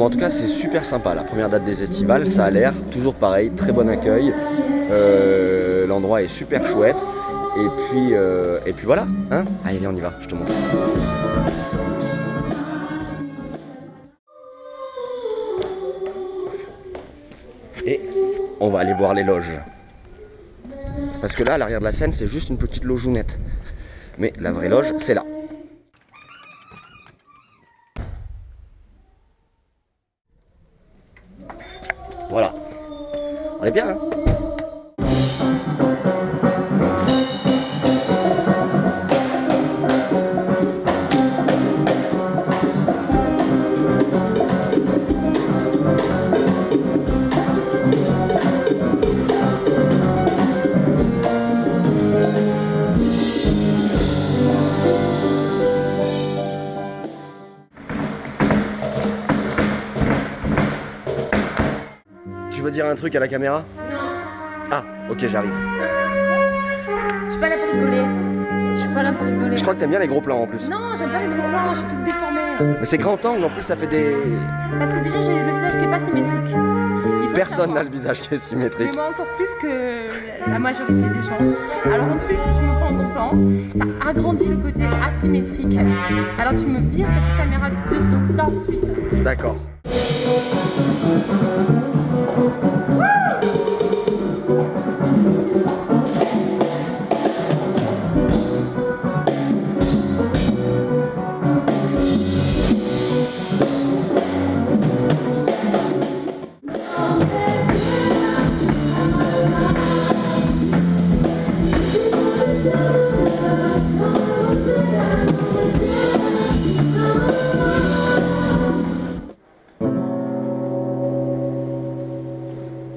En tout cas c'est super sympa la première date des estivales, ça a l'air toujours pareil, très bon accueil, Euh, l'endroit est super chouette et puis, euh, et puis voilà, hein Allez on y va, je te montre. Et on va aller voir les loges. Parce que là, à l'arrière de la scène, c'est juste une petite logeounette. Mais la vraie loge, c'est là. Voilà. On est bien, hein veux dire un truc à la caméra Non, Ah, ok, j'arrive. je suis pas là pour rigoler. Je suis pas là pour rigoler. Je crois que t'aimes bien les gros plans en plus. Non, j'aime pas les gros plans, je suis toute déformée. Mais c'est grand angle, en plus ça fait des... Parce que déjà, j'ai le visage qui est pas symétrique. Personne n'a le visage qui est Mais symétrique. moi encore plus que la majorité des gens. Alors en plus, si tu me prends en gros plan, ça agrandit le côté asymétrique. Alors tu me vires cette caméra de d'ensuite. D'accord.